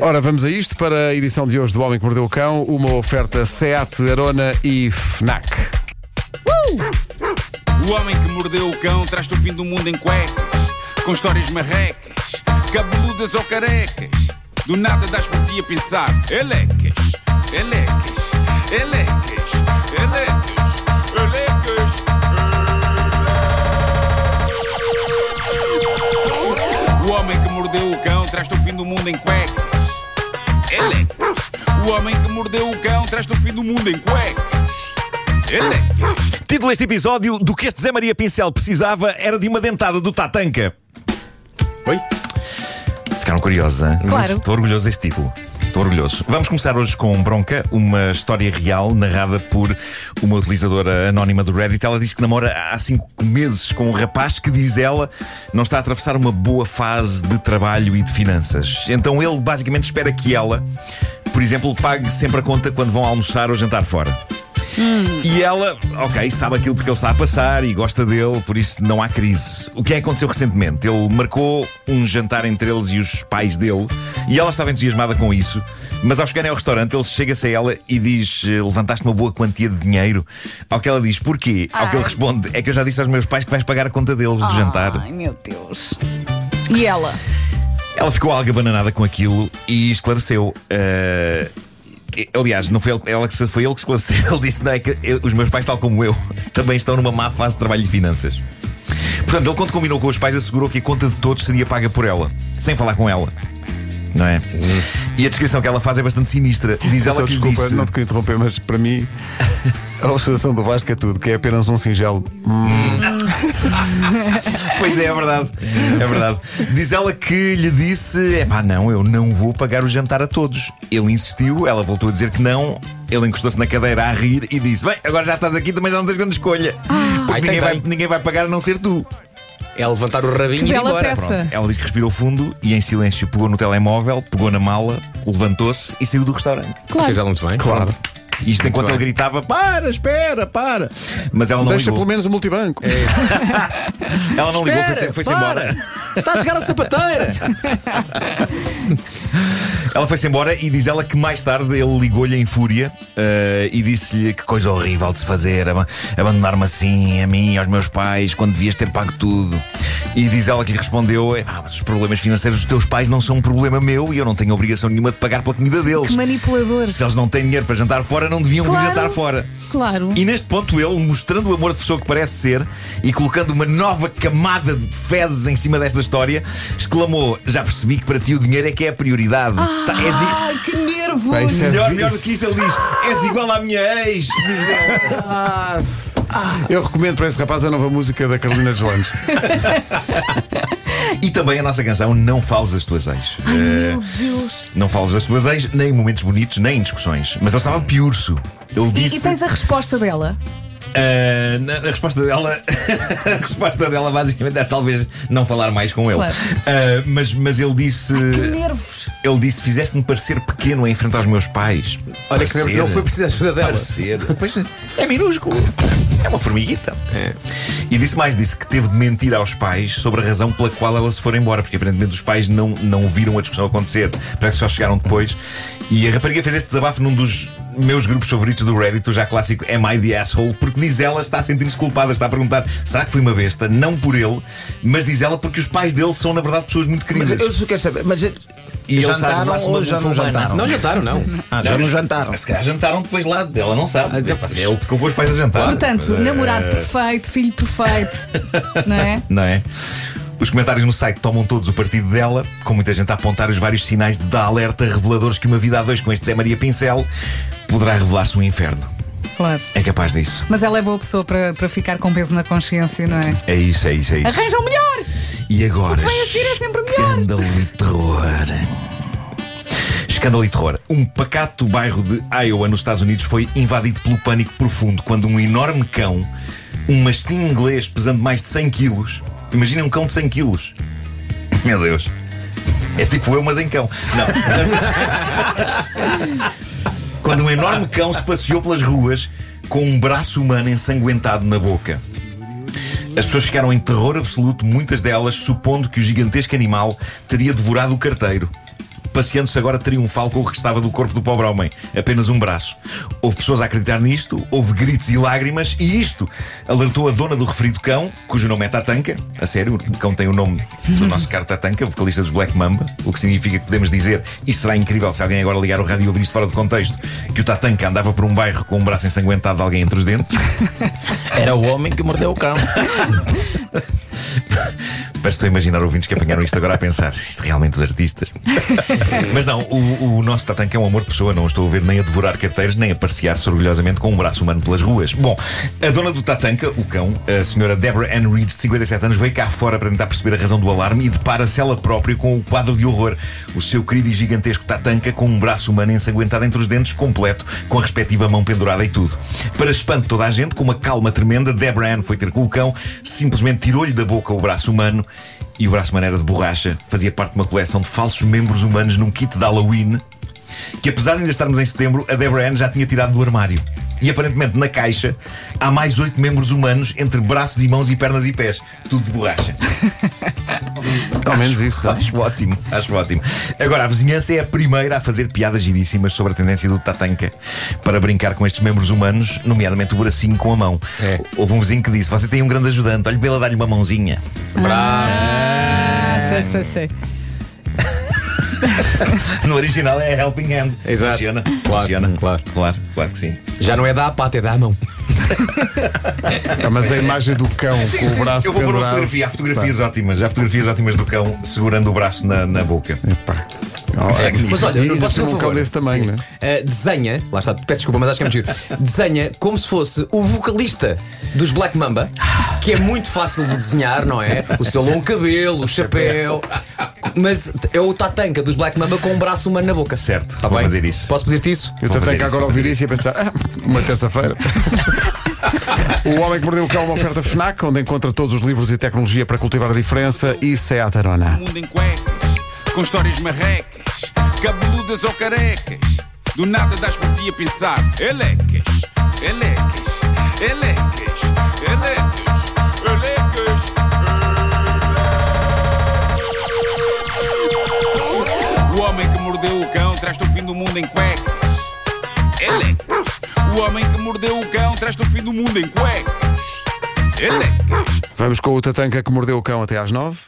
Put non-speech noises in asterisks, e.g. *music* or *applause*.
Ora, vamos a isto para a edição de hoje do Homem que Mordeu o Cão, uma oferta SEAT, Arona e FNAC. O homem que mordeu o cão traz-te o fim do mundo em cuecas, com histórias marrecas, cabeludas ou carecas. Do nada das por ti a pensar, elecas, elecas, elecas, elecas, elecas. O homem que mordeu o cão traz-te o fim do mundo em cuecas. O homem que mordeu o cão traz-te o fim do mundo em cuecas. Elecas. Título deste episódio: Do que este Zé Maria Pincel precisava era de uma dentada do Tatanka. Oi? Ficaram curiosos, hein? Claro. Estou orgulhoso deste título. Estou orgulhoso. Vamos começar hoje com Bronca, uma história real narrada por uma utilizadora anónima do Reddit. Ela diz que namora há cinco meses com um rapaz que, diz ela, não está a atravessar uma boa fase de trabalho e de finanças. Então ele basicamente espera que ela, por exemplo, pague sempre a conta quando vão almoçar ou jantar fora. E ela, ok, sabe aquilo porque ele está a passar e gosta dele, por isso não há crise. O que é que aconteceu recentemente? Ele marcou um jantar entre eles e os pais dele e ela estava entusiasmada com isso. Mas ao chegarem ao restaurante, ele chega-se a ela e diz: eh, Levantaste uma boa quantia de dinheiro. Ao que ela diz: Porquê? Ao que ele Ai. responde: É que eu já disse aos meus pais que vais pagar a conta deles do jantar. Ai, meu Deus. E ela? Ela ficou algo abananada com aquilo e esclareceu. eh, aliás, não foi ele, ela que foi ele que esclareceu. *laughs* Ele disse: não, é que eu- os meus pais, tal como eu, *laughs* também estão numa má fase de trabalho e finanças. Portanto, ele, quando combinou com os pais, assegurou que a conta de todos seria paga por ela, sem falar com ela. Não é? E a descrição que ela faz é bastante sinistra. Diz ela Só que desculpa, disse. não te queria interromper, mas para mim a ilustração do Vasco é tudo, que é apenas um singelo. Hum, *laughs* Pois é, é verdade. É verdade. Diz ela que lhe disse: é pá, não, eu não vou pagar o jantar a todos. Ele insistiu, ela voltou a dizer que não. Ele encostou-se na cadeira a rir e disse: Bem, agora já estás aqui, também já não tens grande escolha. Porque Ai, tem, ninguém, vai, tem. ninguém vai pagar a não ser tu. É levantar o rabinho Que e ir bela embora. peça. Pronto. Ela diz que respirou fundo e em silêncio pegou no telemóvel, pegou na mala, levantou-se e saiu do restaurante. Claro. Fez ela muito bem. Claro. Isto enquanto bem. ele gritava: Para, espera, para. Mas ela não Deixa ligou. pelo menos o multibanco. *laughs* Ela não ligou, foi-se foi embora. Está a chegar a sapateira! *laughs* Ela foi-se embora e diz ela que mais tarde ele ligou-lhe em fúria eh, e disse-lhe que coisa horrível de se fazer, aba- abandonar-me assim, a mim, aos meus pais, quando devias ter pago tudo. E diz ela que lhe respondeu: ah, mas os problemas financeiros dos teus pais não são um problema meu e eu não tenho obrigação nenhuma de pagar pela comida deles. Que manipuladores. Se eles não têm dinheiro para jantar fora, não deviam vir Claro. jantar fora. Claro. E neste ponto, ele, mostrando o amor de pessoa que parece ser e colocando uma nova camada de fezes em cima desta história, exclamou: Já percebi que para ti o dinheiro é que é a prioridade. Tá, és i- Ai, que isso é melhor, melhor do que isso, ele diz: És igual à minha ex. Diz ele. Ah, se- Eu recomendo para esse rapaz a nova música da Carolina Deslandes. E também a nossa canção Não Fales das Tuas Ex. Ai, Eh, meu Deus. não fales das tuas ex, nem em momentos bonitos, nem em discussões. Mas ele estava piurso. Ele E, disse. e tens a resposta dela? Na- a resposta dela *laughs* a resposta dela basicamente é talvez não falar mais com ele Claro. Ah, mas, mas ele disse Que nervos. ele disse fizeste-me parecer pequeno a enfrentar os meus pais Olha que Parecer. não foi preciso a ajuda dela. parecer *laughs* pois é, é minúsculo é uma formiguita É. e disse mais disse que teve de mentir aos pais sobre a razão pela qual ela se foi embora porque aparentemente os pais não, não viram a discussão acontecer parece que só chegaram depois e a rapariga fez este desabafo num dos meus grupos favoritos do Reddit, o já clássico Am I the Asshole? Porque diz ela, está a sentir-se culpada, está a perguntar: será que fui uma besta? Não por ele, mas diz ela porque os pais dele são, na verdade, pessoas muito Mas queridas. eu só quero saber, mas E ele está a jantaram ou já não jantaram? Não jantaram, não. Ah, já não jantaram. Se calhar jantaram depois lá, ela não sabe. Ah, já- Pá, Ele ficou com os pais a jantar. Portanto, Mas, eh, namorado perfeito, filho perfeito. *laughs* não é? Não é? Os comentários no site tomam todos o partido dela, com muita gente a apontar os vários sinais de alerta reveladores que uma vida a dois com este Zé Maria Pincel poderá revelar-se um inferno. Claro. É capaz disso. Mas ela é boa pessoa para, para ficar com peso na consciência, não é? É isso, é isso, é isso. Arranja o melhor! E agora, vem a seguir é sempre melhor. escândalo e terror. Escândalo e terror. Um pacato bairro de Iowa, nos Estados Unidos, foi invadido pelo pânico profundo quando um enorme cão, um mastim inglês pesando mais de 100 quilos, imaginem um cão de 100 quilos. Meu Deus. É tipo eu, mas em cão. Não. *laughs* quando um enorme cão se passeou pelas ruas com um braço humano ensanguentado na boca. As pessoas ficaram em terror absoluto, muitas delas supondo que o gigantesco animal teria devorado o carteiro. Passeando-se agora triunfal com o que restava do corpo do pobre homem, apenas um braço. Houve pessoas a acreditar nisto, houve gritos e lágrimas, e isto alertou a dona do referido cão, cujo nome é Tatanka. A sério, o cão tem o nome do nosso caro Tatanka, vocalista dos Black Mamba, o que significa que podemos dizer, e será incrível se alguém agora ligar o rádio e ouvir isto fora de contexto, que o Tatanka andava por um bairro com um braço ensanguentado de alguém entre os dentes. Era o homem que mordeu o cão. *laughs* Que estou a imaginar ouvintes que apanharam isto agora a pensar isto realmente os artistas. *laughs* Mas não, o, o nosso Tatanka é um amor de pessoa. Não o estou a ver nem a devorar carteiros, nem a passear-se orgulhosamente com um braço humano pelas ruas. Bom, a dona do Tatanka, o cão, a senhora Deborah Ann Reed, de 57 anos, veio cá fora para tentar perceber a razão do alarme e depara-se ela própria com o quadro de horror. O seu querido e gigantesco Tatanka com um braço humano ensanguentado entre os dentes, completo, com a respectiva mão pendurada e tudo. Para espanto de toda a gente, com uma calma tremenda, Deborah Ann foi ter com o cão, simplesmente tirou-lhe da boca o braço humano e o braço humano era de borracha, fazia parte de uma coleção de falsos membros humanos num kit de Halloween que, apesar de ainda estarmos em setembro, a Deborah Ann já tinha tirado do armário. E aparentemente na caixa há mais oito membros humanos entre braços e mãos e pernas e pés. Tudo de borracha. *laughs* Ao menos isso, não? Acho ótimo, acho ótimo. Agora, a vizinhança é a primeira a fazer piadas giríssimas sobre a tendência do Tatanka para brincar com estes membros humanos, nomeadamente o bracinho com a mão. É. Houve um vizinho que disse: Você tem um grande ajudante, olhe para ele a dar-lhe uma mãozinha. Bravo. Ah, sei, sei, sei. *laughs* No original é Helping Hand. Exato. Funciona. Claro, Funciona. claro. claro, claro que sim. Já não é da pata, é da mão. Ah, Mas a imagem do cão com o braço Eu vou pôr uma pendurado. fotografia. Há fotografias ótimas. Há fotografias ótimas do cão segurando o braço na, na boca. Epá. Oh, é Mas olha, e eu posso ter um favor. desse tamanho, né? Uh, desenha, lá está, peço desculpa, mas acho que é muito giro. Desenha como se fosse o vocalista dos Black Mamba, que é muito fácil de desenhar, não é? O seu longo cabelo, o chapéu. Mas é o Tatanka dos Black Mamba com um braço humano na boca. Certo, Tá vou bem? fazer isso. Posso pedir-te isso? Eu isso, agora ouvir isso e a pensar, ah, uma terça-feira. *laughs* o Homem que Mordeu o Cão é uma oferta FNAC, onde encontra todos os livros e tecnologia para cultivar a diferença e Seat Arona. mundo em cuecas, com histórias marrecas, cabeludas ou carecas. Do nada das por ti a pensar, elecas, elecas, elecas, elecas, elecas. O homem que mordeu o cão traz-te o fim do mundo em cuecas. Elecas. O homem que mordeu o cão traz-te o fim do mundo em cuecas. Elecas. Vamos com o Tatanka que mordeu o cão até às nove.